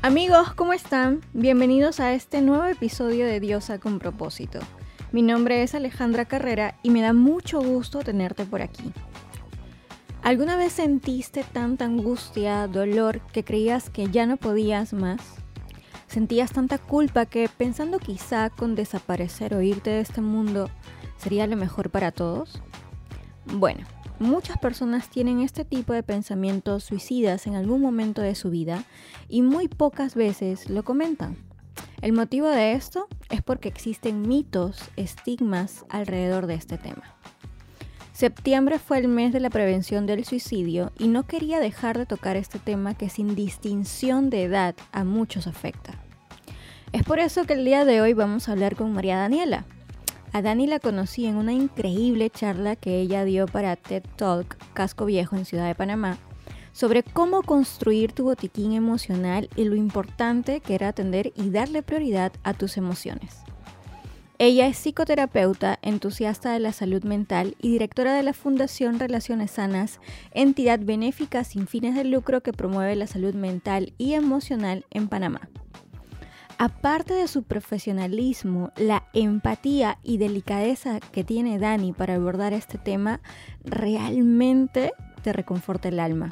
Amigos, ¿cómo están? Bienvenidos a este nuevo episodio de Diosa con propósito. Mi nombre es Alejandra Carrera y me da mucho gusto tenerte por aquí. ¿Alguna vez sentiste tanta angustia, dolor, que creías que ya no podías más? ¿Sentías tanta culpa que pensando quizá con desaparecer o irte de este mundo sería lo mejor para todos? Bueno, Muchas personas tienen este tipo de pensamientos suicidas en algún momento de su vida y muy pocas veces lo comentan. El motivo de esto es porque existen mitos, estigmas alrededor de este tema. Septiembre fue el mes de la prevención del suicidio y no quería dejar de tocar este tema que sin distinción de edad a muchos afecta. Es por eso que el día de hoy vamos a hablar con María Daniela, a Dani la conocí en una increíble charla que ella dio para TED Talk Casco Viejo en Ciudad de Panamá sobre cómo construir tu botiquín emocional y lo importante que era atender y darle prioridad a tus emociones. Ella es psicoterapeuta, entusiasta de la salud mental y directora de la Fundación Relaciones Sanas, entidad benéfica sin fines de lucro que promueve la salud mental y emocional en Panamá. Aparte de su profesionalismo, la empatía y delicadeza que tiene Dani para abordar este tema realmente te reconforta el alma.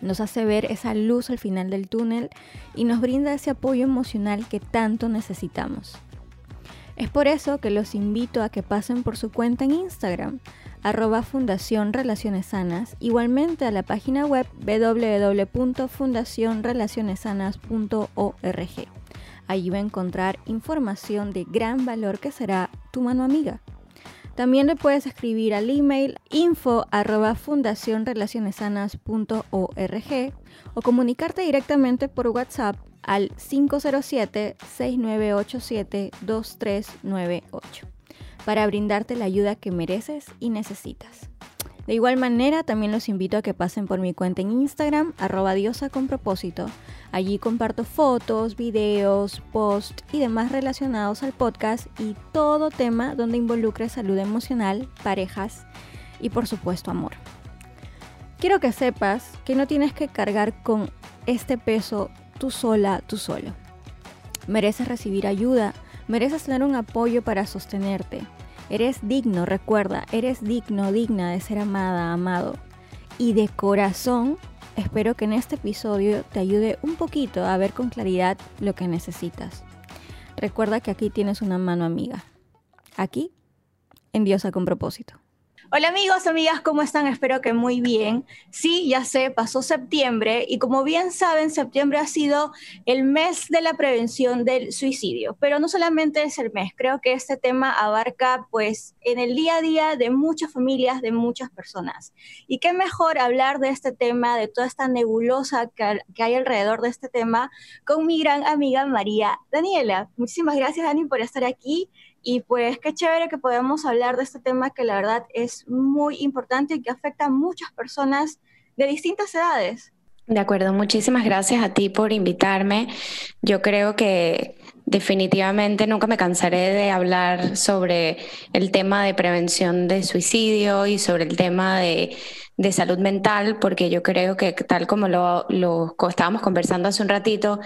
Nos hace ver esa luz al final del túnel y nos brinda ese apoyo emocional que tanto necesitamos. Es por eso que los invito a que pasen por su cuenta en Instagram, arroba Fundación Relaciones Sanas, igualmente a la página web www.fundacionrelacionesanas.org. Allí va a encontrar información de gran valor que será tu mano amiga. También le puedes escribir al email info o comunicarte directamente por WhatsApp al 507-6987-2398 para brindarte la ayuda que mereces y necesitas. De igual manera, también los invito a que pasen por mi cuenta en Instagram, arroba con propósito. Allí comparto fotos, videos, posts y demás relacionados al podcast y todo tema donde involucre salud emocional, parejas y por supuesto amor. Quiero que sepas que no tienes que cargar con este peso tú sola, tú solo. Mereces recibir ayuda, mereces tener un apoyo para sostenerte, Eres digno, recuerda, eres digno, digna de ser amada, amado. Y de corazón, espero que en este episodio te ayude un poquito a ver con claridad lo que necesitas. Recuerda que aquí tienes una mano amiga. Aquí, en Diosa con propósito. Hola amigos, amigas, ¿cómo están? Espero que muy bien. Sí, ya sé, pasó septiembre y como bien saben, septiembre ha sido el mes de la prevención del suicidio, pero no solamente es el mes, creo que este tema abarca pues en el día a día de muchas familias, de muchas personas. Y qué mejor hablar de este tema, de toda esta nebulosa que, hay alrededor de este tema, con mi gran amiga María Daniela. Muchísimas gracias, Dani, por estar aquí y pues qué chévere que podamos hablar de este tema que la verdad es muy importante y que afecta a muchas personas de distintas edades. De acuerdo, muchísimas gracias a ti por invitarme. Yo creo que definitivamente nunca me cansaré de hablar sobre el tema de prevención de suicidio y sobre el tema de, salud mental, porque yo creo que tal como lo, lo estábamos conversando hace un ratito,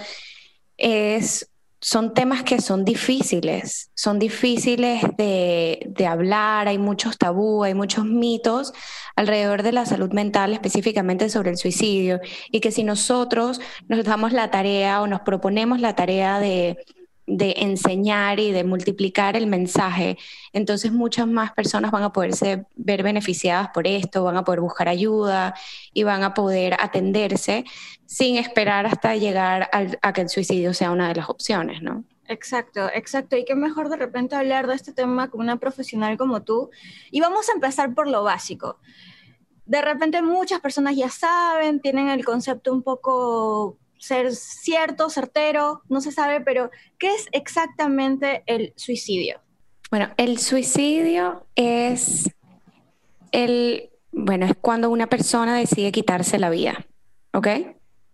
es son temas que son difíciles, son difíciles de, hablar, hay muchos tabú, hay muchos mitos alrededor de la salud mental, específicamente sobre el suicidio, y que si nosotros nos damos la tarea o nos proponemos la tarea de, de enseñar y de multiplicar el mensaje, entonces muchas más personas van a poderse ver beneficiadas por esto, van a poder buscar ayuda y van a poder atenderse sin esperar hasta llegar a que el suicidio sea una de las opciones, ¿no? Exacto, exacto. Y qué mejor de repente hablar de este tema con una profesional como tú. Y vamos a empezar por lo básico. De repente muchas personas ya saben, tienen el concepto un poco ser cierto, certero, no se sabe, pero ¿qué es exactamente el suicidio? Bueno, el suicidio es el, bueno, es cuando una persona decide quitarse la vida, ¿ok?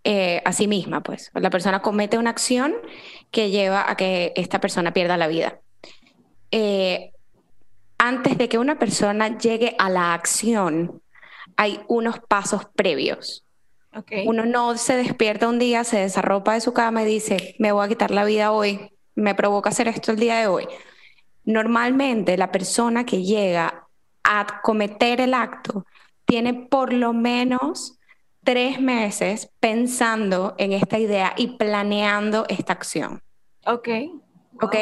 Eh, a sí misma, pues. La persona comete una acción que lleva a que esta persona pierda la vida. Eh, antes de que una persona llegue a la acción, hay unos pasos previos Uno no se despierta un día, se desarropa de su cama y dice, me voy a quitar la vida hoy, me provoca hacer esto el día de hoy. Normalmente la persona que llega a cometer el acto tiene por lo menos tres meses pensando en esta idea y planeando esta acción. Ok. Ok.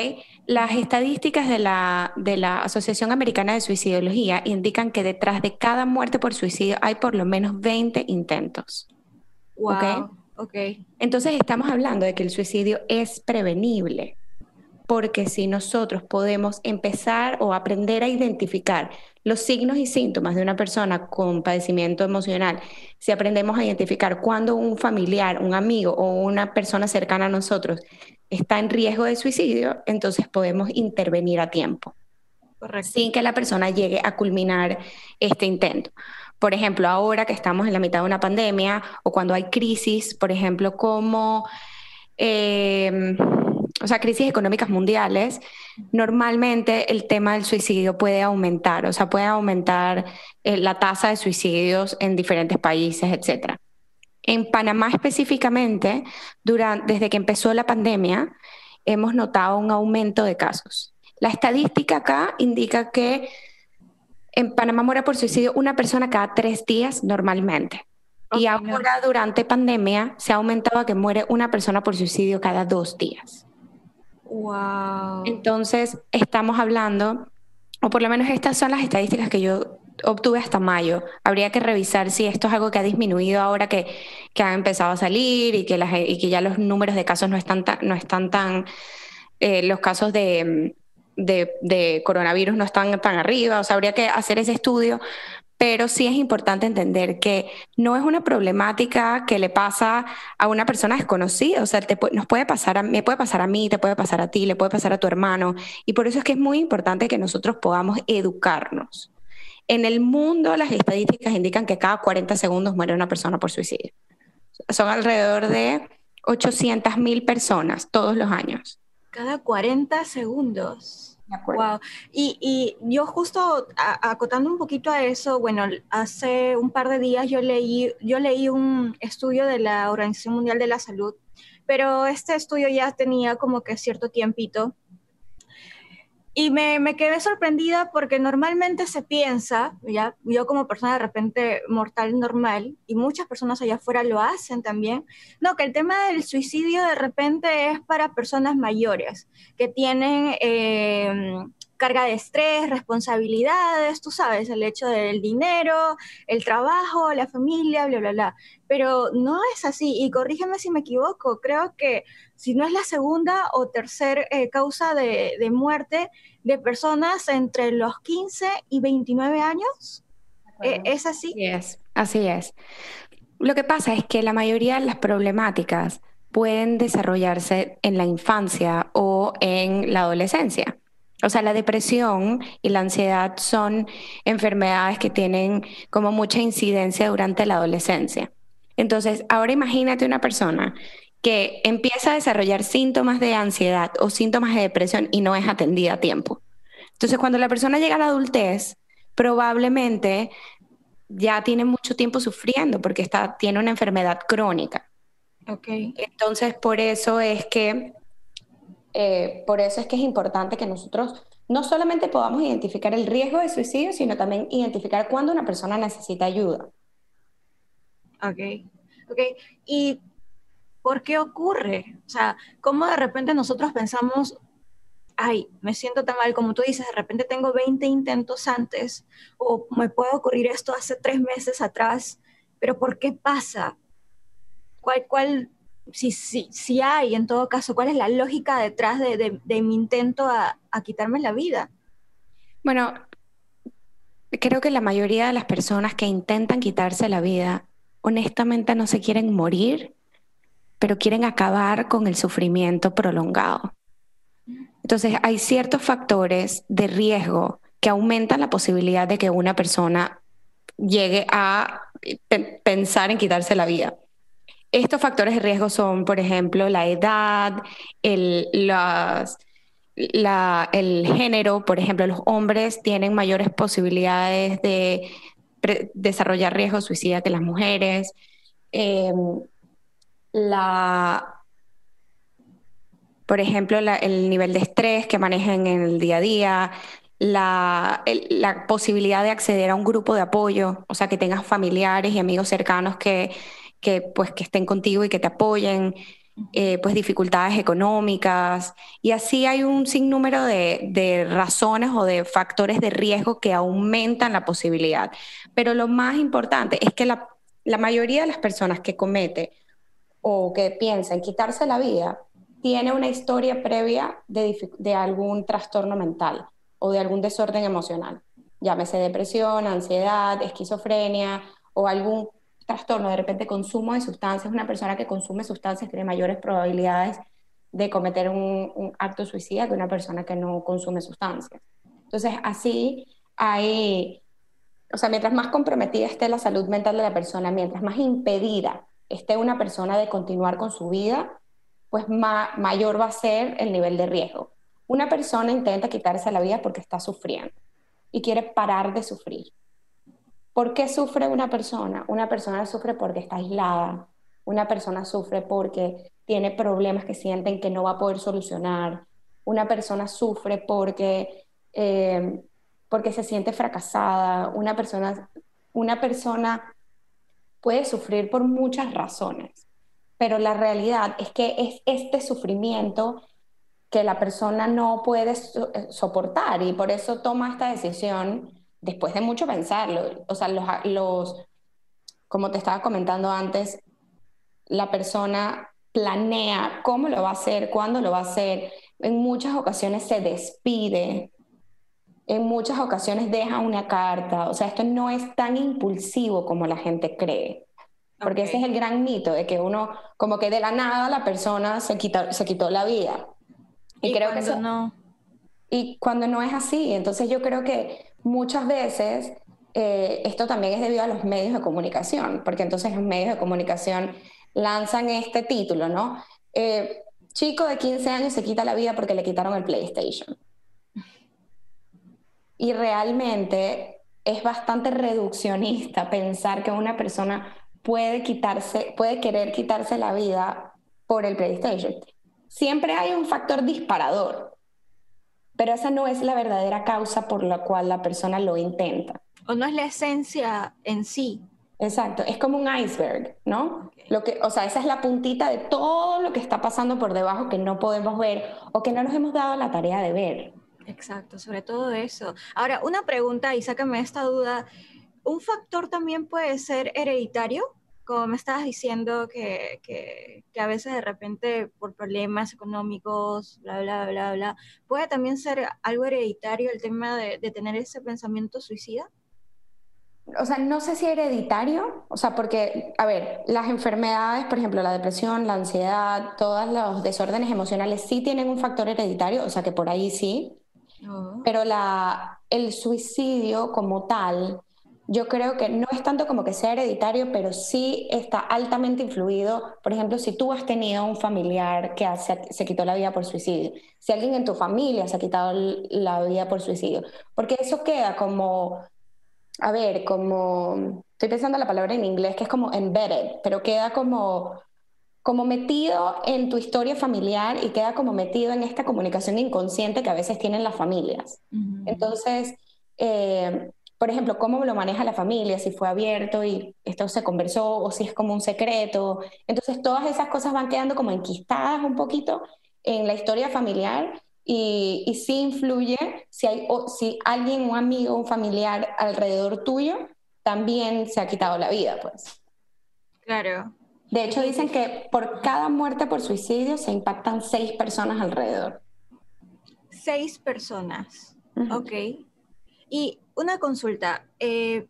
Las estadísticas de la, de la Asociación Americana de Suicidología indican que detrás de cada muerte por suicidio hay por lo menos 20 intentos. Wow. Ok. Entonces estamos hablando de que el suicidio es prevenible porque si nosotros podemos empezar o aprender a identificar los signos y síntomas de una persona con padecimiento emocional, si aprendemos a identificar cuando un familiar, un amigo o una persona cercana a nosotros está en riesgo de suicidio, entonces podemos intervenir a tiempo, sin que la persona llegue a culminar este intento. Por ejemplo, ahora que estamos en la mitad de una pandemia o cuando hay crisis, por ejemplo, como... Eh, o sea, crisis económicas mundiales, normalmente el tema del suicidio puede aumentar, o sea, puede aumentar eh, la tasa de suicidios en diferentes países, etc. En Panamá específicamente, durante, desde que empezó la pandemia, hemos notado un aumento de casos. La estadística acá indica que en Panamá muere por suicidio una persona cada tres días normalmente. y ahora durante pandemia se ha aumentado a que muere una persona por suicidio cada dos días. Wow. Entonces, estamos hablando, o por lo menos estas son las estadísticas que yo obtuve hasta mayo. Habría que revisar si esto es algo que ha disminuido ahora que, que ha empezado a salir y que, las, y que ya los números de casos no están tan, no están tan eh, los casos de, de, de, coronavirus no están tan arriba. O sea, habría que hacer ese estudio pero sí es importante entender que no es una problemática que le pasa a una persona desconocida, o sea, nos puede pasar a, me puede pasar a mí, te puede pasar a ti, le puede pasar a tu hermano, y por eso es que es muy importante que nosotros podamos educarnos. En el mundo las estadísticas indican que cada 40 segundos muere una persona por suicidio. Son alrededor de 800 mil personas todos los años. Cada 40 segundos. Wow. Y, y, yo justo acotando un poquito a eso, bueno, hace un par de días yo leí, yo leí un estudio de la Organización Mundial de la Salud, pero este estudio ya tenía como que cierto tiempito y me, me, quedé sorprendida porque normalmente se piensa, ya yo como persona de repente mortal normal, y muchas personas allá afuera lo hacen también, no, que el tema del suicidio de repente es para personas mayores, que tienen... Eh, carga de estrés, responsabilidades, tú sabes, el hecho del dinero, el trabajo, la familia, bla, bla, bla. Pero no es así, y corrígeme si me equivoco, creo que si no es la segunda o tercera eh, causa de, de, muerte de personas entre los 15 y 29 años, eh, ¿es así? Así es, así es. Lo que pasa es que la mayoría de las problemáticas pueden desarrollarse en la infancia o en la adolescencia. O sea, la depresión y la ansiedad son enfermedades que tienen como mucha incidencia durante la adolescencia. Entonces, ahora imagínate una persona que empieza a desarrollar síntomas de ansiedad o síntomas de depresión y no es atendida a tiempo. Entonces, cuando la persona llega a la adultez, probablemente ya tiene mucho tiempo sufriendo porque está, tiene una enfermedad crónica. Okay. Entonces, por eso es que eh, por eso es que es importante que nosotros no solamente podamos identificar el riesgo de suicidio, sino también identificar cuándo una persona necesita ayuda. Ok, ok. ¿Y por qué ocurre? O sea, ¿cómo de repente nosotros pensamos, ay, me siento tan mal, como tú dices, de repente tengo 20 intentos antes, o me puede ocurrir esto hace tres meses atrás, pero ¿por qué pasa? ¿Cuál, cuál si, si, si hay, en todo caso, cuál es la lógica detrás de, mi intento a, quitarme la vida. Bueno, creo que la mayoría de las personas que intentan quitarse la vida, honestamente no se quieren morir, pero quieren acabar con el sufrimiento prolongado. Entonces, hay ciertos factores de riesgo que aumentan la posibilidad de que una persona llegue a pensar en quitarse la vida. Estos factores de riesgo son, por ejemplo, la edad, el, género, por ejemplo, los hombres tienen mayores posibilidades de desarrollar riesgo suicida que las mujeres. em, la, por ejemplo, el nivel de estrés que manejan en el día a día, la, la, posibilidad de acceder a un grupo de apoyo, o sea, que tengas familiares y amigos cercanos que, que, pues, que estén contigo y que te apoyen, eh, pues dificultades económicas, y así hay un sinnúmero de, de razones o de factores de riesgo que aumentan la posibilidad. Pero lo más importante es que la, la mayoría de las personas que comete o que piensa en quitarse la vida tiene una historia previa de, de algún trastorno mental o de algún desorden emocional, llámese depresión, ansiedad, esquizofrenia o algún trastorno, de repente consumo de sustancias, una persona que consume sustancias tiene mayores probabilidades de cometer un, acto suicida que una persona que no consume sustancias. Entonces, así hay, o sea, mientras más comprometida esté la salud mental de la persona, mientras más impedida esté una persona de continuar con su vida, pues mayor va a ser el nivel de riesgo. Una persona intenta quitarse la vida porque está sufriendo y quiere parar de sufrir. ¿Por qué sufre una persona? Una persona sufre porque está aislada, una persona sufre porque tiene problemas que sienten que no va a poder solucionar, una persona sufre porque, eh, porque se siente fracasada, una persona, una persona puede sufrir por muchas razones, pero la realidad es que es este sufrimiento que la persona no puede eh, soportar y por eso toma esta decisión después de mucho pensarlo, o sea, los, los, como te estaba comentando antes, la persona planea cómo lo va a hacer, cuándo lo va a hacer, en muchas ocasiones se despide, en muchas ocasiones deja una carta, o sea, esto no es tan impulsivo como la gente cree. Porque ese es el gran mito de que uno, como que de la nada la persona se, quita, se quitó la vida. Y, creo que eso no. Y cuando no es así, entonces yo creo que muchas veces eh, esto también es debido a los medios de comunicación, porque entonces los medios de comunicación lanzan este título, ¿no? Eh, chico de 15 años se quita la vida porque le quitaron el PlayStation. Y realmente es bastante reduccionista pensar que una persona puede quitarse, puede querer quitarse la vida por el PlayStation. Siempre hay un factor disparador pero esa no es la verdadera causa por la cual la persona lo intenta. O no es la esencia en sí. Exacto, es como un iceberg, ¿no? Lo que, o sea, esa es la puntita de todo lo que está pasando por debajo que no podemos ver o que no nos hemos dado la tarea de ver. Exacto, sobre todo eso. Ahora, una pregunta y sácame esta duda. ¿Un factor también puede ser hereditario? Como me estabas diciendo, que, que, que, a veces de repente por problemas económicos, bla, bla, bla, bla, puede también ser algo hereditario el tema de, de tener ese pensamiento suicida? O sea, no sé si hereditario, o sea, porque, a ver, las enfermedades, por ejemplo, la depresión, la ansiedad, todos los desórdenes emocionales sí tienen un factor hereditario, o sea, que por ahí sí, oh. pero la, el suicidio como tal, yo creo que no es tanto como que sea hereditario, pero sí está altamente influido. Por ejemplo, si tú has tenido un familiar que se, quitó la vida por suicidio, si alguien en tu familia se ha quitado la vida por suicidio, porque eso queda como, a ver, como, estoy pensando la palabra en inglés, que es como embedded, pero queda como como metido en tu historia familiar y queda como metido en esta comunicación inconsciente que a veces tienen las familias. Entonces, eh, por ejemplo, cómo lo maneja la familia, si fue abierto y esto se conversó o si es como un secreto. Entonces, todas esas cosas van quedando como enquistadas un poquito en la historia familiar y, y sí influye si, hay, si alguien, un amigo, un familiar alrededor tuyo también se ha quitado la vida, pues. Claro. De hecho, dicen que por cada muerte por suicidio se impactan seis personas alrededor. Seis personas. Ok. Y una consulta. Eh,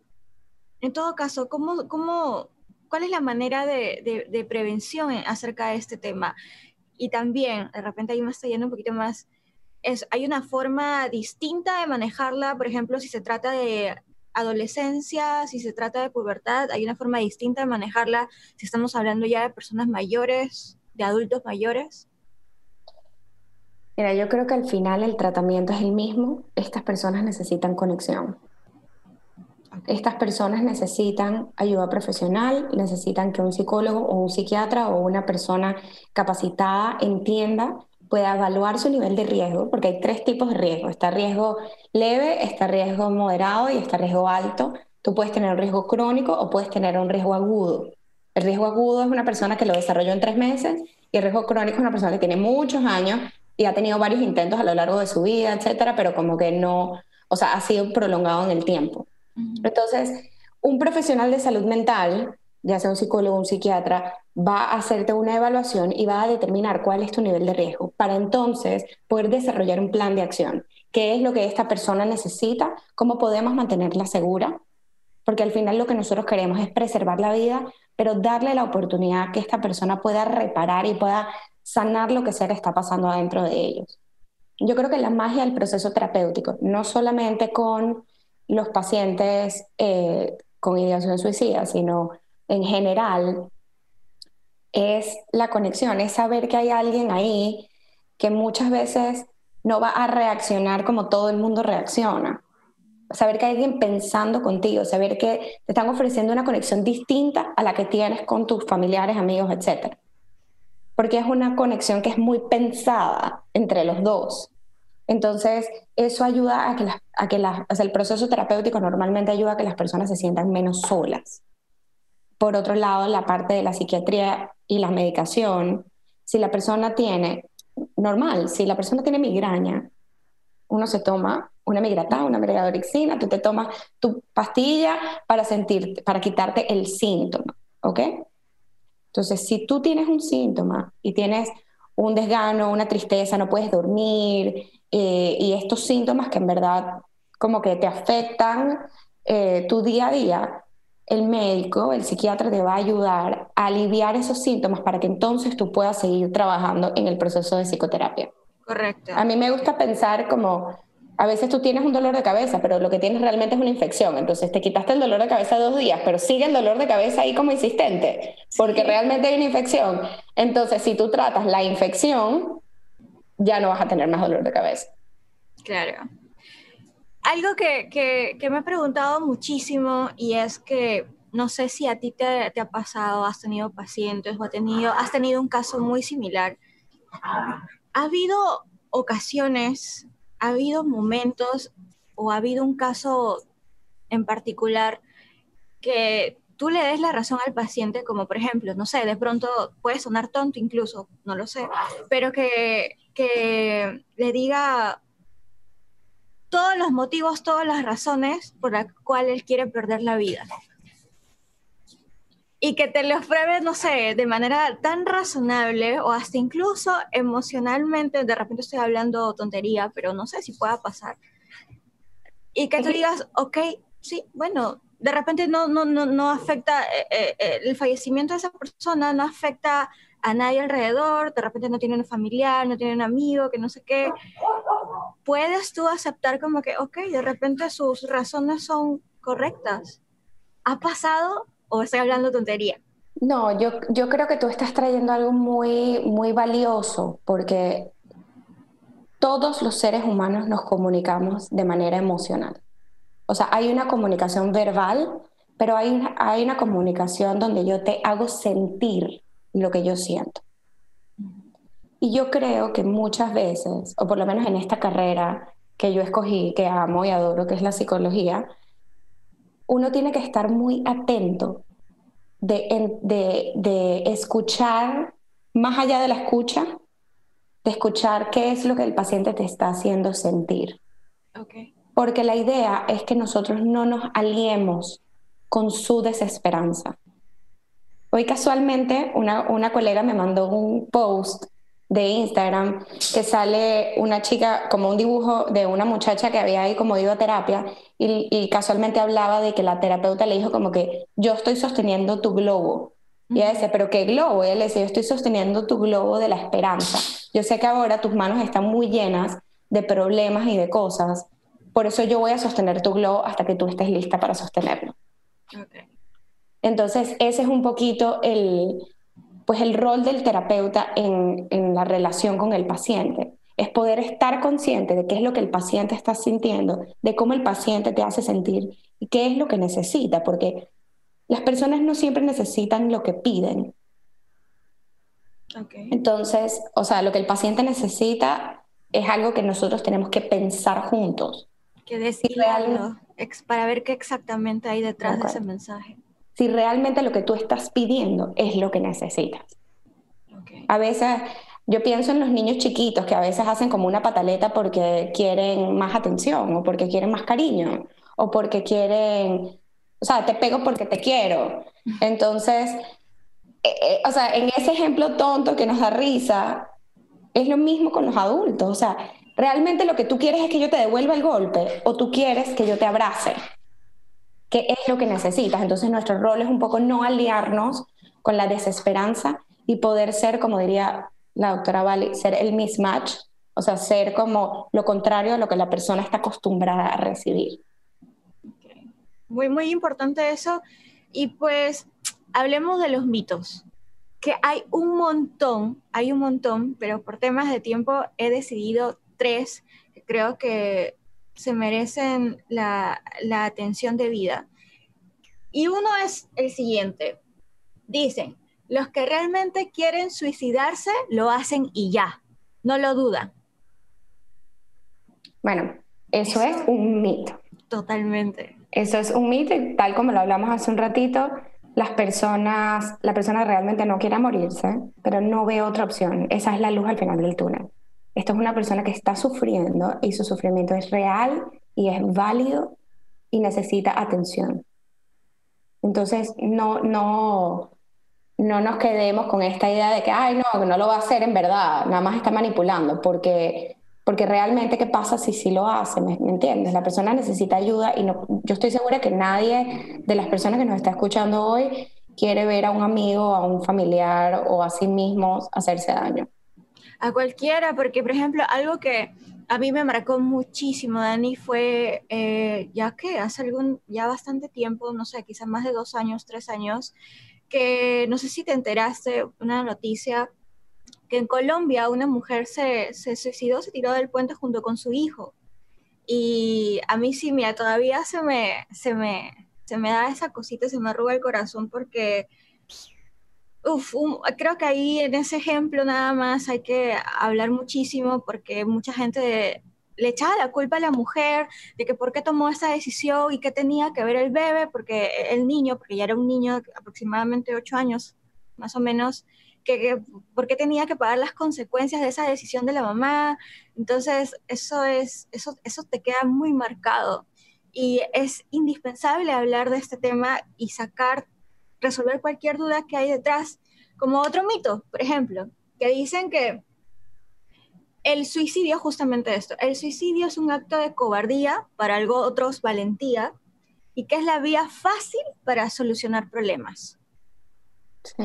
en todo caso, ¿cómo, cómo, ¿cuál es la manera de, prevención acerca de este tema? Y también, de repente ahí me está yendo un poquito más, ¿hay una forma distinta de manejarla? Por ejemplo, si se trata de adolescencia, si se trata de pubertad, ¿hay una forma distinta de manejarla si estamos hablando ya de personas mayores, de adultos mayores? Mira, yo creo que al final el tratamiento es el mismo. Estas personas necesitan conexión. Estas personas necesitan ayuda profesional, necesitan que un psicólogo o un psiquiatra o una persona capacitada entienda, pueda evaluar su nivel de riesgo, porque hay tres tipos de riesgo. Está riesgo leve, está riesgo moderado y está riesgo alto. Tú puedes tener un riesgo crónico o puedes tener un riesgo agudo. El riesgo agudo es una persona que lo desarrolló en tres meses y el riesgo crónico es una persona que tiene muchos años y ha tenido varios intentos a lo largo de su vida, etcétera, pero como que no, o sea, ha sido prolongado en el tiempo. Entonces, un profesional de salud mental, ya sea un psicólogo o un psiquiatra, va a hacerte una evaluación y va a determinar cuál es tu nivel de riesgo para entonces poder desarrollar un plan de acción. ¿Qué es lo que esta persona necesita? ¿Cómo podemos mantenerla segura? Porque al final lo que nosotros queremos es preservar la vida, pero darle la oportunidad que esta persona pueda reparar y pueda sanar lo que sea que está pasando adentro de ellos. Yo creo que la magia del proceso terapéutico, no solamente con los pacientes eh, con ideación suicida, sino en general, es la conexión, es saber que hay alguien ahí que muchas veces no va a reaccionar como todo el mundo reacciona. Saber que hay alguien pensando contigo, saber que te están ofreciendo una conexión distinta a la que tienes con tus familiares, amigos, etc. Porque es una conexión que es muy pensada entre los dos. Entonces, eso ayuda a que, el proceso terapéutico normalmente ayuda a que las personas se sientan menos solas. Por otro lado, la parte de la psiquiatría y la medicación, si la persona tiene, normal, si la persona tiene migraña, uno se toma una migrata, una migradoxina, tú te tomas tu pastilla para sentir, para quitarte el síntoma, ¿ok? Entonces, si tú tienes un síntoma y tienes un desgano, una tristeza, no puedes dormir, eh, y estos síntomas que en verdad como que te afectan eh, tu día a día, el médico, el psiquiatra te va a ayudar a aliviar esos síntomas para que entonces tú puedas seguir trabajando en el proceso de psicoterapia. Correcto. A mí me gusta pensar como, a veces tú tienes un dolor de cabeza, pero lo que tienes realmente es una infección. Entonces te quitaste el dolor de cabeza dos días, pero sigue el dolor de cabeza ahí como insistente, porque realmente hay una infección. Entonces, si tú tratas la infección, ya no vas a tener más dolor de cabeza. Claro. Algo que, que, me he preguntado muchísimo y es que no sé si a ti te, te, ha pasado, has tenido pacientes o has tenido, has tenido un caso muy similar. ¿Ha habido ocasiones, ha habido momentos o ha habido un caso en particular que tú le des la razón al paciente, como por ejemplo, no sé, de pronto puede sonar tonto incluso, no lo sé, pero que, que le diga todos los motivos, todas las razones por las cuales él quiere perder la vida. Y que te lo pruebe, no sé, de manera tan razonable o hasta incluso emocionalmente, de repente estoy hablando tontería, pero no sé si pueda pasar. Y que tú digas, ok, sí, bueno, de repente no, no, no, no afecta, eh, eh, eh, el fallecimiento de esa persona no afecta a nadie alrededor, de repente no tiene un familiar, no tiene un amigo, que no sé qué. Puedes tú aceptar como que, ok, de repente sus razones son correctas. ¿Ha pasado o estoy hablando tontería? No, yo, yo creo que tú estás trayendo algo muy, muy valioso porque todos los seres humanos nos comunicamos de manera emocional. O sea, hay una comunicación verbal, pero hay una, hay una comunicación donde yo te hago sentir lo que yo siento. Y yo creo que muchas veces, o por lo menos en esta carrera que yo escogí, que amo y adoro, que es la psicología, uno tiene que estar muy atento de, de, de escuchar más allá de la escucha, de escuchar qué es lo que el paciente te está haciendo sentir. Okay porque la idea es que nosotros no nos aliemos con su desesperanza. Hoy casualmente una, una colega me mandó un post de Instagram que sale una chica, como un dibujo de una muchacha que había ahí como ido a terapia y, y, casualmente hablaba de que la terapeuta le dijo como que yo estoy sosteniendo tu globo. Y ella decía, pero ¿qué globo? Y él decía, yo estoy sosteniendo tu globo de la esperanza. Yo sé que ahora tus manos están muy llenas de problemas y de cosas, por eso yo voy a sostener tu globo hasta que tú estés lista para sostenerlo. Entonces, ese es un poquito el, pues el rol del terapeuta en, en, la relación con el paciente. es poder estar consciente de qué es lo que el paciente está sintiendo, de cómo el paciente te hace sentir y qué es lo que necesita, porque las personas no siempre necesitan lo que piden. Entonces, o sea, lo que el paciente necesita es algo que nosotros tenemos que pensar juntos. Que decirlo para ver qué exactamente hay detrás de ese mensaje. Si realmente lo que tú estás pidiendo es lo que necesitas. A veces yo pienso en los niños chiquitos que a veces hacen como una pataleta porque quieren más atención o porque quieren más cariño o porque quieren, o sea, te pego porque te quiero. Entonces, eh, eh, o sea, en ese ejemplo tonto que nos da risa, es lo mismo con los adultos. O sea, realmente lo que tú quieres es que yo te devuelva el golpe o tú quieres que yo te abrace. ¿Qué es lo que necesitas? Entonces nuestro rol es un poco no aliarnos con la desesperanza y poder ser, como diría la doctora Vali, ser el mismatch, o sea, ser como lo contrario a lo que la persona está acostumbrada a recibir. Muy, muy importante eso. Y pues hablemos de los mitos, que hay un montón, hay un montón, pero por temas de tiempo he decidido tres creo que se merecen la, la atención debida. Y uno es el siguiente. Dicen, los que realmente quieren suicidarse lo hacen y ya, no lo dudan. Bueno, eso, es un mito. Totalmente. Eso es un mito y tal como lo hablamos hace un ratito, las personas, la persona realmente no quiere morirse, pero no ve otra opción. Esa es la luz al final del túnel. Esto es una persona que está sufriendo y su sufrimiento es real y es válido y necesita atención. Entonces, no, no, no nos quedemos con esta idea de que, ay, no, no lo va a hacer en verdad, nada más está manipulando, porque porque realmente, ¿qué pasa si sí lo hace? ¿Me, entiendes? La persona necesita ayuda y no, yo estoy segura que nadie de las personas que nos está escuchando hoy quiere ver a un amigo, a un familiar o a sí mismos hacerse daño. A cualquiera, porque por ejemplo, algo que a mí me marcó muchísimo, Dani, fue eh, ya que hace algún, ya bastante tiempo, no sé, quizás más de dos años, tres años, que no sé si te enteraste, una noticia que en Colombia una mujer se, se suicidó, se tiró del puente junto con su hijo. Y a mí sí, mira, todavía se me, se me, se me da esa cosita, se me arruga el corazón porque, uf, creo que ahí en ese ejemplo nada más hay que hablar muchísimo porque mucha gente le echaba la culpa a la mujer de que por qué tomó esa decisión y qué tenía que ver el bebé, porque el niño, porque ya era un niño de aproximadamente ocho años, más o menos, que, por qué tenía que pagar las consecuencias de esa decisión de la mamá. Entonces, eso, es, eso, eso te queda muy marcado. Y es indispensable hablar de este tema y sacar, resolver cualquier duda que hay detrás, como otro mito, por ejemplo, que dicen que el suicidio, justamente esto, el suicidio es un acto de cobardía, para algo otros valentía, y que es la vía fácil para solucionar problemas. Sí,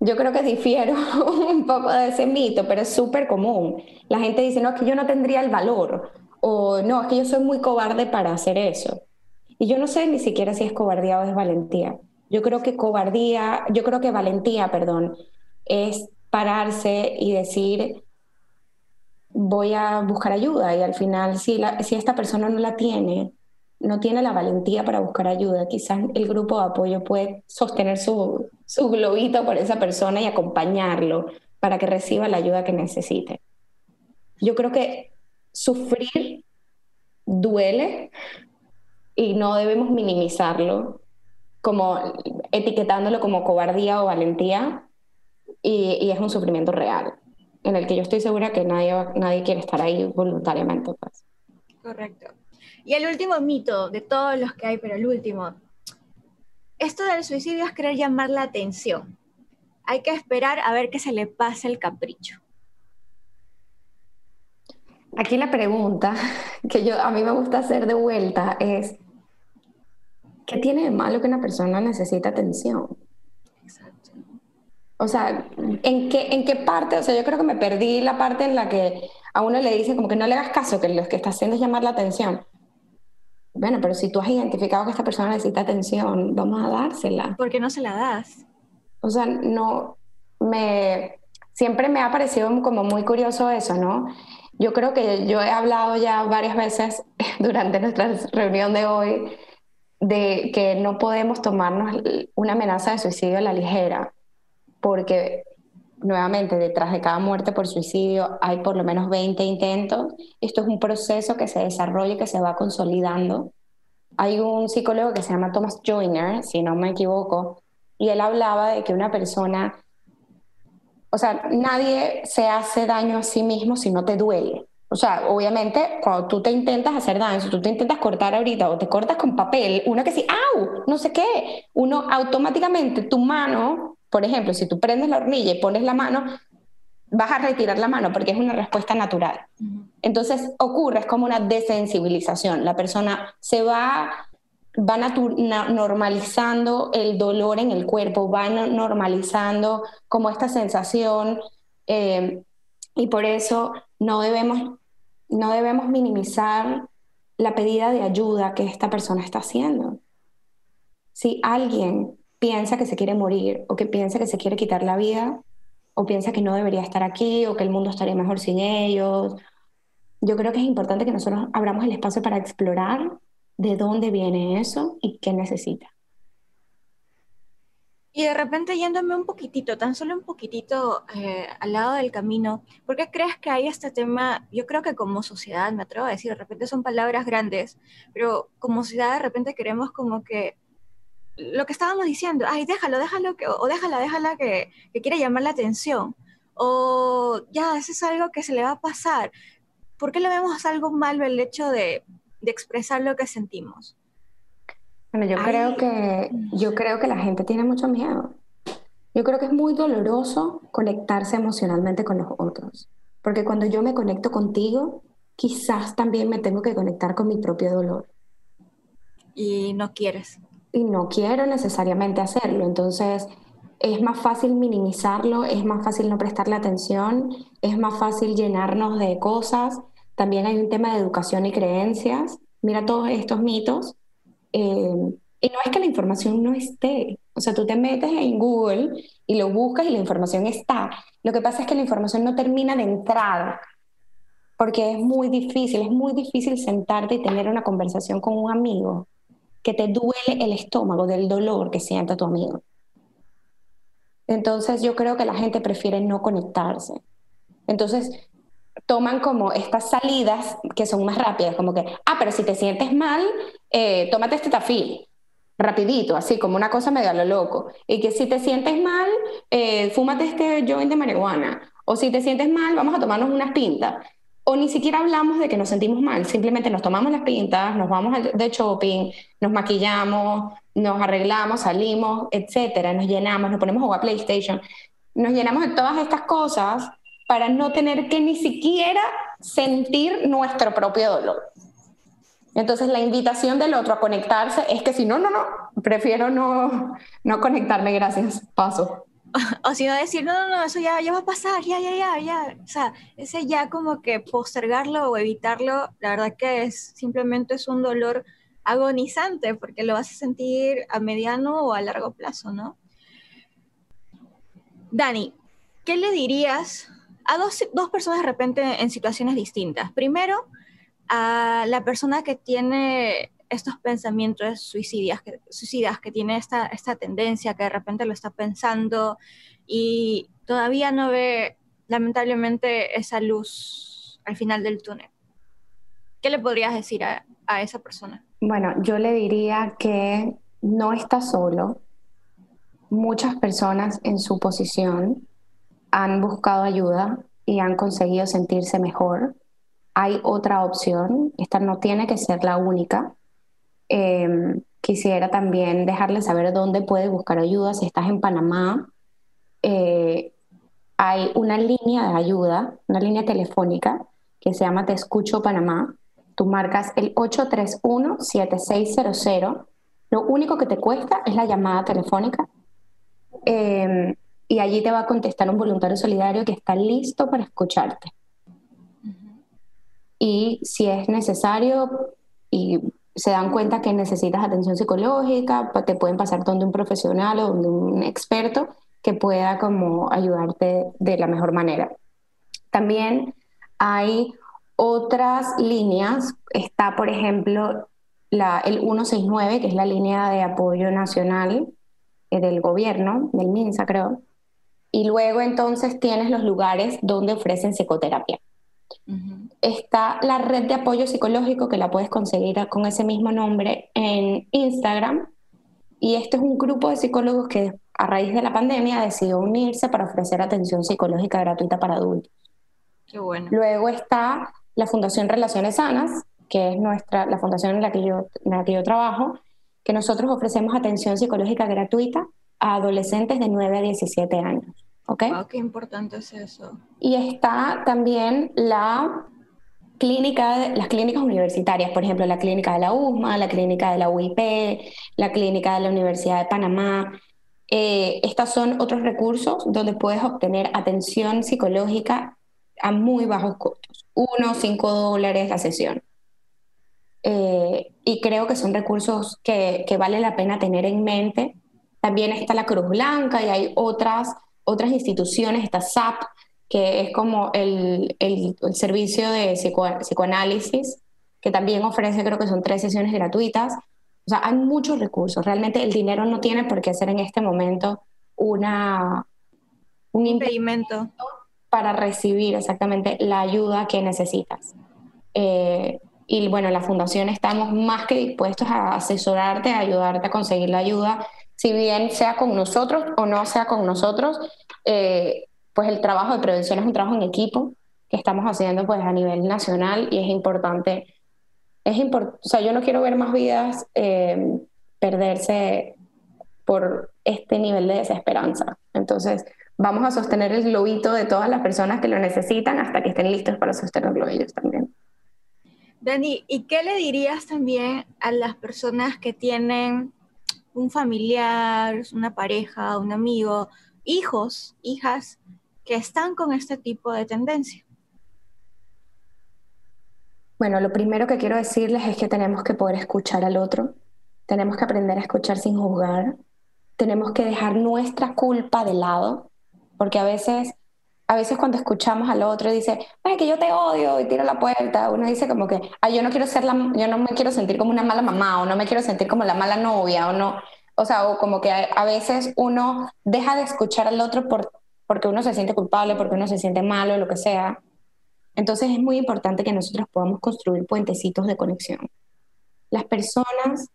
yo creo que difiero un poco de ese mito, pero es súper común. La gente dice, no, es que yo no tendría el valor, o no, es que yo soy muy cobarde para hacer eso. Y yo no sé ni siquiera si es cobardía o es valentía. Yo creo que cobardía, yo creo que valentía, perdón, es pararse y decir, voy a buscar ayuda y al final si, si esta persona no la tiene, no tiene la valentía para buscar ayuda, quizás el grupo de apoyo puede sostener su, su globito por esa persona y acompañarlo para que reciba la ayuda que necesite. Yo creo que sufrir duele y no debemos minimizarlo como etiquetándolo como cobardía o valentía y, y, es un sufrimiento real en el que yo estoy segura que nadie, nadie quiere estar ahí voluntariamente. Pues. Correcto. Y el último mito de todos los que hay, pero el último. Esto del suicidio es querer llamar la atención. Hay que esperar a ver que se le pase el capricho. Aquí la pregunta que yo a mí me gusta hacer de vuelta es ¿qué tiene de malo que una persona necesita atención? Exacto. O sea, ¿en qué, ¿en qué parte? O sea, yo creo que me perdí la parte en la que a uno le dice como que no le hagas caso, que lo que está haciendo es llamar la atención. Bueno, pero si tú has identificado que esta persona necesita atención, vamos a dársela. ¿Por qué no se la das? O sea, no, me, siempre me ha parecido como muy curioso eso, ¿no? Yo creo que yo he hablado ya varias veces durante nuestra reunión de hoy de que no podemos tomarnos una amenaza de suicidio a la ligera, porque nuevamente detrás de cada muerte por suicidio hay por lo menos 20 intentos. Esto es un proceso que se desarrolla y que se va consolidando. Hay un psicólogo que se llama Thomas Joyner, si no me equivoco, y él hablaba de que una persona o sea, nadie se hace daño a sí mismo si no te duele. O sea, obviamente, cuando tú te intentas hacer daño, si tú te intentas cortar ahorita o te cortas con papel, uno que sí, ¡au! No sé qué. Uno automáticamente, tu mano, por ejemplo, si tú prendes la hornilla y pones la mano, vas a retirar la mano porque es una respuesta natural. Entonces ocurre, es como una desensibilización. La persona se va van normalizando el dolor en el cuerpo, van normalizando como esta sensación eh, y por eso no debemos, no debemos minimizar la pedida de ayuda que esta persona está haciendo. Si alguien piensa que se quiere morir o que piensa que se quiere quitar la vida o piensa que no debería estar aquí o que el mundo estaría mejor sin ellos, yo creo que es importante que nosotros abramos el espacio para explorar de dónde viene eso y qué necesita. Y de repente yéndome un poquitito, tan solo un poquitito eh, al lado del camino, ¿por qué crees que hay este tema? Yo creo que como sociedad, me atrevo a decir, de repente son palabras grandes, pero como sociedad de repente queremos como que lo que estábamos diciendo, ay, déjalo, déjalo, que, o déjala, déjala que, que quiere llamar la atención, o ya, eso es algo que se le va a pasar. ¿Por qué le vemos algo malo el hecho de de expresar lo que sentimos. Bueno, yo creo que yo creo que la gente tiene mucho miedo. Yo creo que es muy doloroso conectarse emocionalmente con los otros, porque cuando yo me conecto contigo, quizás también me tengo que conectar con mi propio dolor. Y no quieres. Y no quiero necesariamente hacerlo, entonces es más fácil minimizarlo, es más fácil no prestarle atención, es más fácil llenarnos de cosas también hay un tema de educación y creencias. Mira todos estos mitos. Eh, y no es que la información no esté. O sea, tú te metes en Google y lo buscas y la información está. Lo que pasa es que la información no termina de entrar porque es muy difícil, es muy difícil sentarte y tener una conversación con un amigo que te duele el estómago del dolor que siente tu amigo. Entonces yo creo que la gente prefiere no conectarse. Entonces toman como estas salidas que son más rápidas, como que, ah, pero si te sientes mal, eh, tómate este tafil, rapidito, así como una cosa medio a lo loco. Y que si te sientes mal, eh, fúmate este joint de marihuana. O si te sientes mal, vamos a tomarnos unas pintas. O ni siquiera hablamos de que nos sentimos mal, simplemente nos tomamos las pintas, nos vamos de shopping, nos maquillamos, nos arreglamos, salimos, etcétera, nos llenamos, nos ponemos a jugar PlayStation, nos llenamos de todas estas cosas para no tener que ni siquiera sentir nuestro propio dolor. Entonces la invitación del otro a conectarse es que si no, no, no, prefiero no, no conectarme, gracias, paso. O si no decir, no, no, no, eso ya, ya va a pasar, ya, ya, ya, ya. O sea, ese ya como que postergarlo o evitarlo, la verdad que es simplemente es un dolor agonizante porque lo vas a sentir a mediano o a largo plazo, ¿no? Dani, ¿qué le dirías a dos, dos personas de repente en situaciones distintas. Primero, a la persona que tiene estos pensamientos suicidas, que, suicidas, que tiene esta, esta tendencia, que de repente lo está pensando y todavía no ve lamentablemente esa luz al final del túnel. ¿Qué le podrías decir a, a esa persona? Bueno, yo le diría que no está solo. Muchas personas en su posición han buscado ayuda y han conseguido sentirse mejor. Hay otra opción, esta no tiene que ser la única. Em, quisiera también dejarles saber dónde puede buscar ayuda. Si estás en Panamá, eh, hay una línea de ayuda, una línea telefónica que se llama Te Escucho Panamá. Tú marcas el 831-7600. Lo único que te cuesta es la llamada telefónica. Eh, y allí te va a contestar un voluntario solidario que está listo para escucharte. Y si es necesario y se dan cuenta que necesitas atención psicológica, te pueden pasar donde un profesional o donde un experto que pueda como ayudarte de la mejor manera. También hay otras líneas, está por ejemplo la, el 169, que es la línea de apoyo nacional eh, del gobierno, del MINSA creo, y luego entonces tienes los lugares donde ofrecen psicoterapia. Está la red de apoyo psicológico que la puedes conseguir con ese mismo nombre en Instagram. Y este es un grupo de psicólogos que a raíz de la pandemia decidió unirse para ofrecer atención psicológica gratuita para adultos. Qué bueno. Luego está la Fundación Relaciones Sanas, que es nuestra, la fundación en la, que yo, en la que yo trabajo, que nosotros ofrecemos atención psicológica gratuita a adolescentes de 9 a 17 años. ¿Ok? qué importante es eso. Y está también la clínica, las clínicas universitarias, por ejemplo, la clínica de la USMA, la clínica de la UIP, la clínica de la Universidad de Panamá. Eh, estos son otros recursos donde puedes obtener atención psicológica a muy bajos costos, uno, cinco dólares la sesión. Eh, y creo que son recursos que, que, vale la pena tener en mente. También está la Cruz Blanca y hay otras, otras instituciones, está SAP, que es como el, el, servicio de psicoanálisis, que también ofrece, creo que son tres sesiones gratuitas. O sea, hay muchos recursos. Realmente el dinero no tiene por qué ser en este momento una, un impedimento para recibir exactamente la ayuda que necesitas. Eh, y bueno, la fundación estamos más que dispuestos a asesorarte, a ayudarte a conseguir la ayuda, si bien sea con nosotros o no sea con nosotros, eh, pues el trabajo de prevención es un trabajo en equipo que estamos haciendo pues a nivel nacional y es importante, es import o sea, yo no quiero ver más vidas eh, perderse por este nivel de desesperanza. Entonces, vamos a sostener el globito de todas las personas que lo necesitan hasta que estén listos para sostenerlo ellos también. Dani, ¿y qué le dirías también a las personas que tienen un familiar, una pareja, un amigo, hijos, hijas, que están con este tipo de tendencia? Bueno, lo primero que quiero decirles es que tenemos que poder escuchar al otro, tenemos que aprender a escuchar sin juzgar, tenemos que dejar nuestra culpa de lado, porque a veces a veces cuando escuchamos al otro dice, ay, que yo te odio y tira la puerta, uno dice como que, ay, yo no quiero ser la, yo no me quiero sentir como una mala mamá o no me quiero sentir como la mala novia o no, o sea, o como que a, veces uno deja de escuchar al otro por, porque uno se siente culpable, porque uno se siente malo, lo que sea. Entonces es muy importante que nosotros podamos construir puentecitos de conexión. Las personas,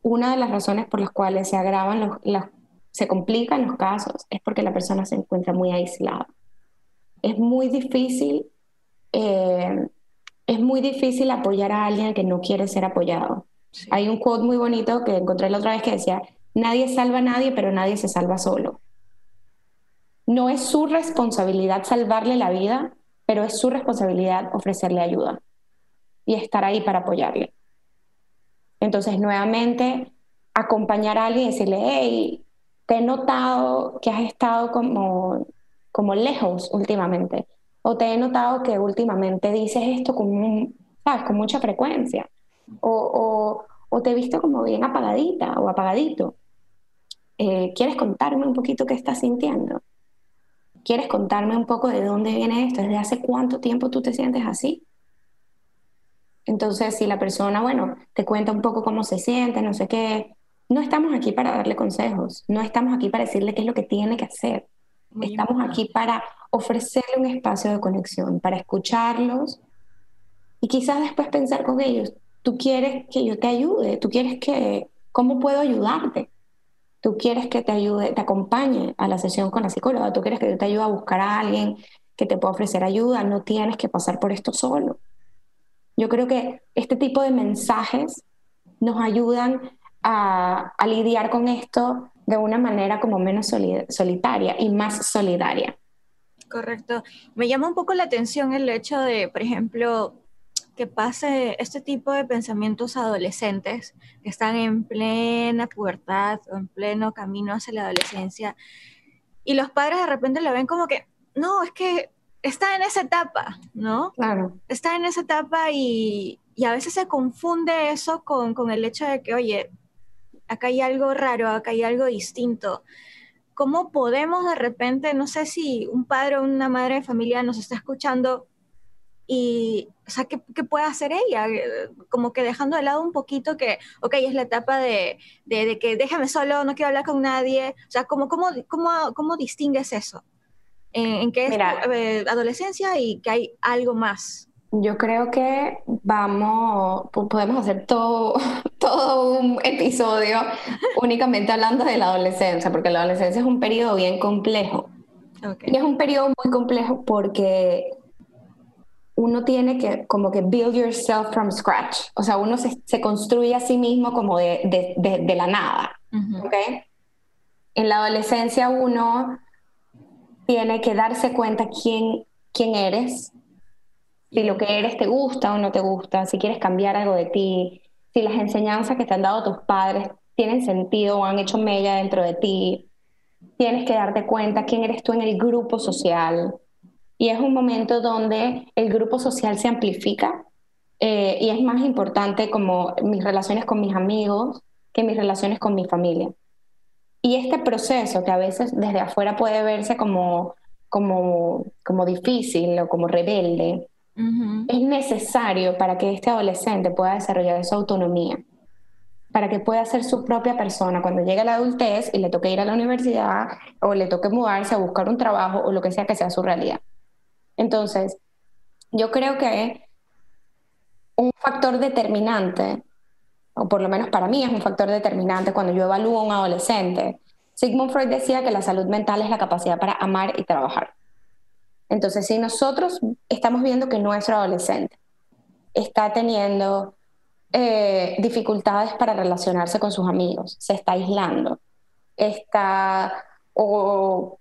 una de las razones por las cuales se agravan los, se complican los casos es porque la persona se encuentra muy aislada es muy difícil, eh, es muy difícil apoyar a alguien que no quiere ser apoyado. Hay un quote muy bonito que encontré la otra vez que decía, nadie salva a nadie, pero nadie se salva solo. No es su responsabilidad salvarle la vida, pero es su responsabilidad ofrecerle ayuda y estar ahí para apoyarle. Entonces, nuevamente, acompañar a alguien y decirle, hey, te he notado que has estado como como lejos últimamente. O te he notado que últimamente dices esto con, ¿sabes? con mucha frecuencia. O, o, te he visto como bien apagadita o apagadito. Eh, ¿Quieres contarme un poquito qué estás sintiendo? ¿Quieres contarme un poco de dónde viene esto? ¿Desde hace cuánto tiempo tú te sientes así? Entonces, si la persona, bueno, te cuenta un poco cómo se siente, no sé qué, no estamos aquí para darle consejos, no estamos aquí para decirle qué es lo que tiene que hacer. Estamos aquí para ofrecerle un espacio de conexión, para escucharlos y quizás después pensar con ellos, tú quieres que yo te ayude, tú quieres que, ¿cómo puedo ayudarte? Tú quieres que te ayude, te acompañe a la sesión con la psicóloga, tú quieres que yo te ayude a buscar a alguien que te pueda ofrecer ayuda, no tienes que pasar por esto solo. Yo creo que este tipo de mensajes nos ayudan a, a lidiar con esto de una manera como menos solitaria y más solidaria. Correcto. Me llama un poco la atención el hecho de, por ejemplo, que pase este tipo de pensamientos adolescentes que están en plena pubertad o en pleno camino hacia la adolescencia y los padres de repente lo ven como que, no, es que está en esa etapa, ¿no? Claro. Está en esa etapa y, y a veces se confunde eso con, con el hecho de que, oye, acá hay algo raro, acá hay algo distinto. cómo podemos de repente, no sé si un padre o una madre de familia nos está escuchando y, o sea, ¿qué, puede hacer ella? Como que dejando de lado un poquito que, ok, es la etapa de, de, que déjame solo, no quiero hablar con nadie. O sea, ¿cómo, cómo, cómo, cómo distingues eso? En, qué es eh, adolescencia y que hay algo más. Yo creo que vamos, podemos hacer todo, todo un episodio únicamente hablando de la adolescencia, porque la adolescencia es un periodo bien complejo. Y es un periodo muy complejo porque uno tiene que como que build yourself from scratch. O sea, uno se, se construye a sí mismo como de, de, de, la nada. En la adolescencia uno tiene que darse cuenta quién, quién eres, si lo que eres te gusta o no te gusta, si quieres cambiar algo de ti, si las enseñanzas que te han dado tus padres tienen sentido o han hecho mella dentro de ti. Tienes que darte cuenta quién eres tú en el grupo social. Y es un momento donde el grupo social se amplifica eh, y es más importante como mis relaciones con mis amigos que mis relaciones con mi familia. Y este proceso que a veces desde afuera puede verse como, como, como difícil o como rebelde, es necesario para que este adolescente pueda desarrollar su autonomía, para que pueda ser su propia persona cuando llegue a la adultez y le toque ir a la universidad o le toque mudarse a buscar un trabajo o lo que sea que sea su realidad. Entonces, yo creo que un factor determinante, o por lo menos para mí es un factor determinante cuando yo evalúo a un adolescente, Sigmund Freud decía que la salud mental es la capacidad para amar y trabajar. Entonces, si nosotros estamos viendo que nuestro adolescente está teniendo eh, dificultades para relacionarse con sus amigos, se está aislando, está o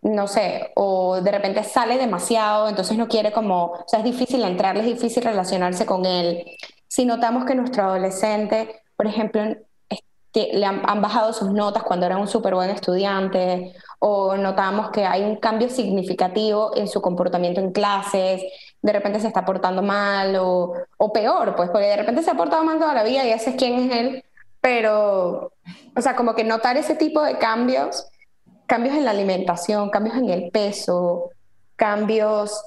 no sé, o de repente sale demasiado, entonces no quiere como, o sea, es difícil entrarle, es difícil relacionarse con él. Si notamos que nuestro adolescente, por ejemplo, le han, bajado sus notas cuando era un súper buen estudiante, o notamos que hay un cambio significativo en su comportamiento en clases, de repente se está portando mal, o, o peor, pues, porque de repente se ha portado mal toda la vida y ese es quién es él, pero, o sea, como que notar ese tipo de cambios, cambios en la alimentación, cambios en el peso, cambios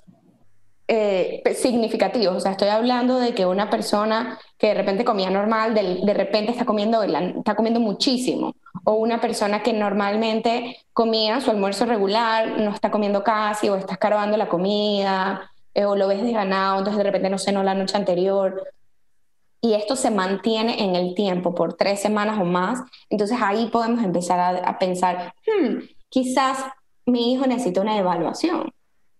eh, significativos. O sea, estoy hablando de que una persona que de repente comía normal, de, repente está comiendo, está comiendo muchísimo. O una persona que normalmente comía su almuerzo regular, no está comiendo casi, o está escarbando la comida, eh, o lo ves desganado, entonces de repente no cenó la noche anterior. Y esto se mantiene en el tiempo por tres semanas o más. Entonces ahí podemos empezar a, pensar, hmm, quizás mi hijo necesita una evaluación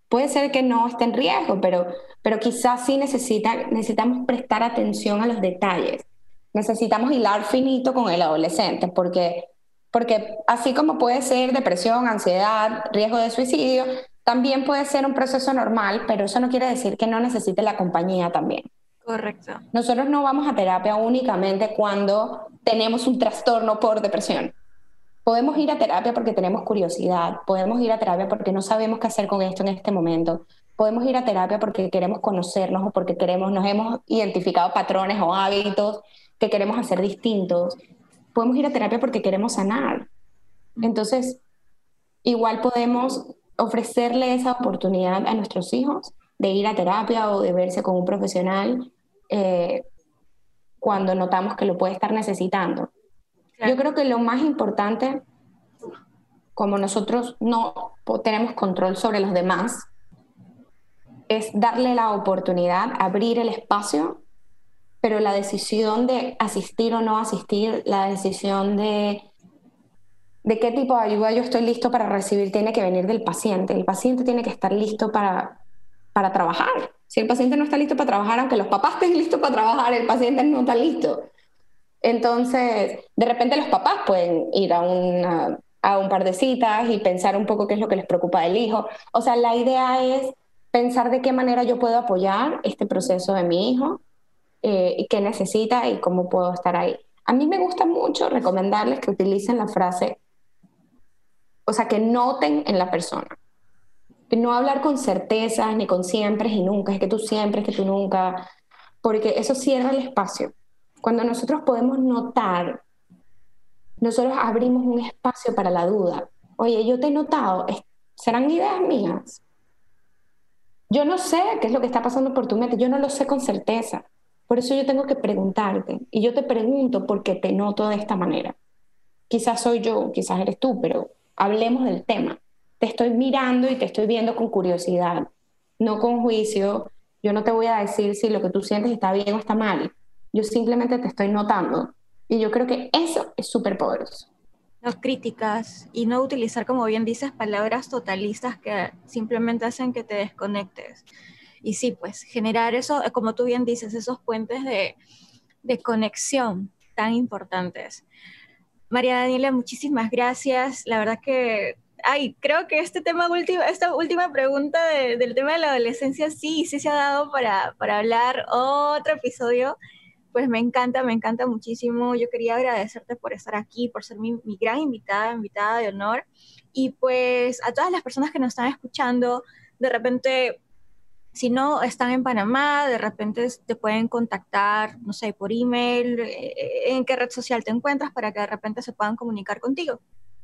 Puede ser que no esté en riesgo, pero, pero quizás sí necesita, necesitamos prestar atención a los detalles. Necesitamos hilar finito con el adolescente, porque, porque así como puede ser depresión, ansiedad, riesgo de suicidio, también puede ser un proceso normal, pero eso no quiere decir que no necesite la compañía también. Correcto. Nosotros no vamos a terapia únicamente cuando tenemos un trastorno por depresión. Podemos ir a terapia porque tenemos curiosidad, podemos ir a terapia porque no sabemos qué hacer con esto en este momento, podemos ir a terapia porque queremos conocernos o porque queremos, nos hemos identificado patrones o hábitos que queremos hacer distintos. Podemos ir a terapia porque queremos sanar. Entonces, igual podemos ofrecerle esa oportunidad a nuestros hijos de ir a terapia o de verse con un profesional eh, cuando notamos que lo puede estar necesitando. Yo creo que lo más importante, como nosotros no tenemos control sobre los demás, es darle la oportunidad, abrir el espacio, pero la decisión de asistir o no asistir, la decisión de, de qué tipo de ayuda yo estoy listo para recibir, tiene que venir del paciente. El paciente tiene que estar listo para, para trabajar. Si el paciente no está listo para trabajar, aunque los papás estén listos para trabajar, el paciente no está listo. Entonces, de repente los papás pueden ir a, un par de citas y pensar un poco qué es lo que les preocupa del hijo. O sea, la idea es pensar de qué manera yo puedo apoyar este proceso de mi hijo, eh, qué necesita y cómo puedo estar ahí. A mí me gusta mucho recomendarles que utilicen la frase, o sea, que noten en la persona. No hablar con certezas, ni con siempre y nunca, es que tú siempre, es que tú nunca, porque eso cierra el espacio. Cuando nosotros podemos notar nosotros abrimos un espacio para la duda. Oye, yo te he notado, ¿serán ideas mías? Yo no sé qué es lo que está pasando por tu mente, yo no lo sé con certeza. Por eso yo tengo que preguntarte. Y yo te pregunto porque te noto de esta manera. Quizás soy yo, quizás eres tú, pero hablemos del tema. Te estoy mirando y te estoy viendo con curiosidad, no con juicio. Yo no te voy a decir si lo que tú sientes está bien o está mal. Yo simplemente te estoy notando. Y yo creo que eso es súper poderoso. No críticas y no utilizar, como bien dices, palabras totalistas que simplemente hacen que te desconectes. Y sí, pues generar eso, como tú bien dices, esos puentes de, de conexión tan importantes. María Daniela, muchísimas gracias. La verdad que, ay, creo que este tema último, esta última pregunta del tema de la adolescencia sí, sí se ha dado para, para hablar otro episodio. Pues me encanta, me encanta muchísimo. Yo quería agradecerte por estar aquí, por ser mi, gran invitada, invitada de honor. Y pues a todas las personas que nos están escuchando, de repente si no están en Panamá, de repente te pueden contactar, no sé, por email, eh, en qué red social te encuentras para que de repente se puedan comunicar contigo.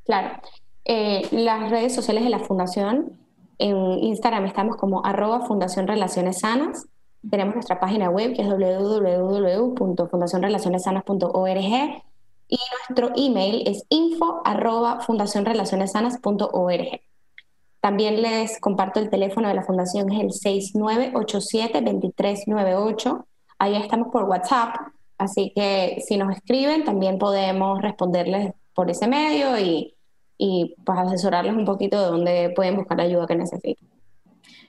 Claro. Eh, las redes sociales de la Fundación, en Instagram estamos como arroba Fundación Relaciones Sanas. Tenemos nuestra página web que es www.fundacionrelacionessanas.org y nuestro email es info. También les comparto el teléfono de la fundación, es el 6987-2398. Ahí estamos por WhatsApp, así que si nos escriben también podemos responderles por ese medio y, y pues asesorarles un poquito de dónde pueden buscar la ayuda que necesiten.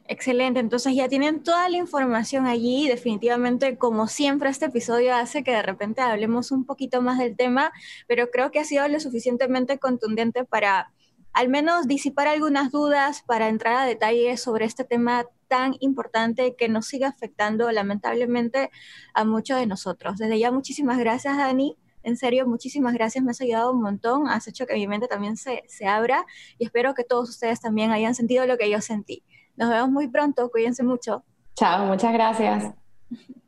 Excelente, entonces ya tienen toda la información allí. Definitivamente, como siempre, este episodio hace que de repente hablemos un poquito más del tema, pero creo que ha sido lo suficientemente contundente para al menos disipar algunas dudas para entrar a detalles sobre este tema tan importante que nos sigue afectando lamentablemente a muchos de nosotros. Desde ya muchísimas gracias, Dani. En serio, muchísimas gracias, me has ayudado un montón, has hecho que mi mente también se, se abra y espero que todos ustedes también hayan sentido lo que yo sentí. Nos vemos muy pronto, cuídense mucho. Chao, muchas gracias.